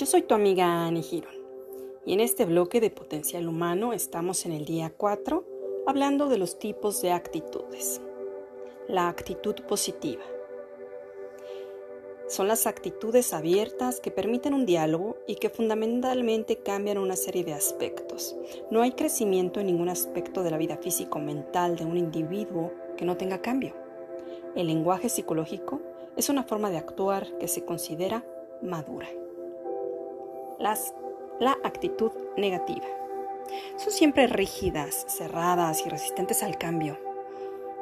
Yo soy tu amiga Annie Girón y en este bloque de potencial humano estamos en el día 4 hablando de los tipos de actitudes. La actitud positiva. Son las actitudes abiertas que permiten un diálogo y que fundamentalmente cambian una serie de aspectos. No hay crecimiento en ningún aspecto de la vida físico-mental de un individuo que no tenga cambio. El lenguaje psicológico es una forma de actuar que se considera madura. Las, la actitud negativa. Son siempre rígidas, cerradas y resistentes al cambio.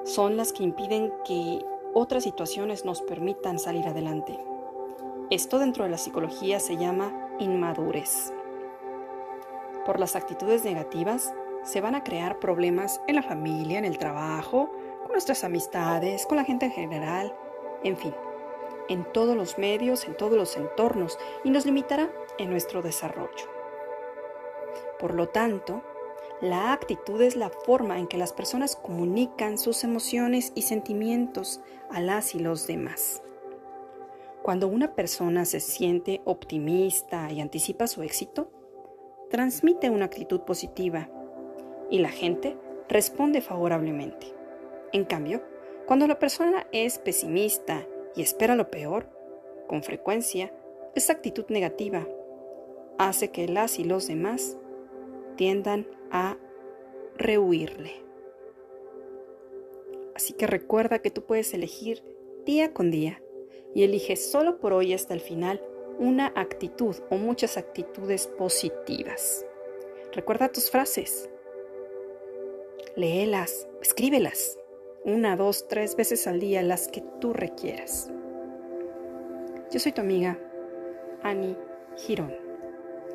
Son las que impiden que otras situaciones nos permitan salir adelante. Esto dentro de la psicología se llama inmadurez. Por las actitudes negativas se van a crear problemas en la familia, en el trabajo, con nuestras amistades, con la gente en general, en fin, en todos los medios, en todos los entornos y nos limitará en nuestro desarrollo. Por lo tanto, la actitud es la forma en que las personas comunican sus emociones y sentimientos a las y los demás. Cuando una persona se siente optimista y anticipa su éxito, transmite una actitud positiva y la gente responde favorablemente. En cambio, cuando la persona es pesimista y espera lo peor, con frecuencia, esa actitud negativa hace que las y los demás tiendan a rehuirle. Así que recuerda que tú puedes elegir día con día y eliges solo por hoy hasta el final una actitud o muchas actitudes positivas. Recuerda tus frases. Léelas, escríbelas una, dos, tres veces al día las que tú requieras. Yo soy tu amiga, Annie Girón.